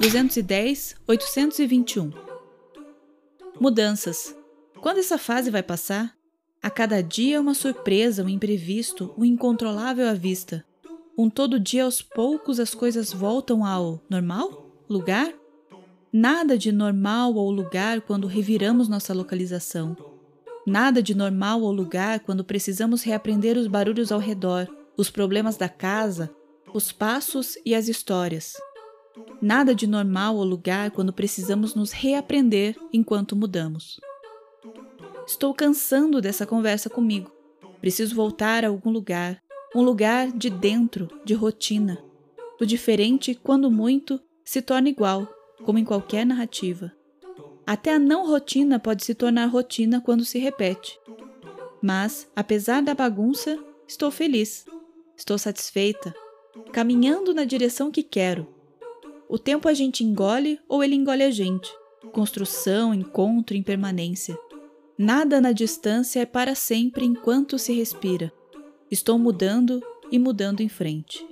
Duzentos e dez, oitocentos e vinte e um. Mudanças. Quando essa fase vai passar? A cada dia uma surpresa, um imprevisto, um incontrolável à vista. Um todo dia aos poucos as coisas voltam ao normal? Lugar? Nada de normal ou lugar quando reviramos nossa localização. Nada de normal ou lugar quando precisamos reaprender os barulhos ao redor, os problemas da casa, os passos e as histórias. Nada de normal ou lugar quando precisamos nos reaprender enquanto mudamos. Estou cansando dessa conversa comigo. Preciso voltar a algum lugar, um lugar de dentro, de rotina. O diferente, quando muito, se torna igual, como em qualquer narrativa. Até a não rotina pode se tornar rotina quando se repete. Mas, apesar da bagunça, estou feliz. Estou satisfeita, caminhando na direção que quero. O tempo a gente engole ou ele engole a gente. Construção, encontro, impermanência. Nada na distância é para sempre enquanto se respira. Estou mudando e mudando em frente.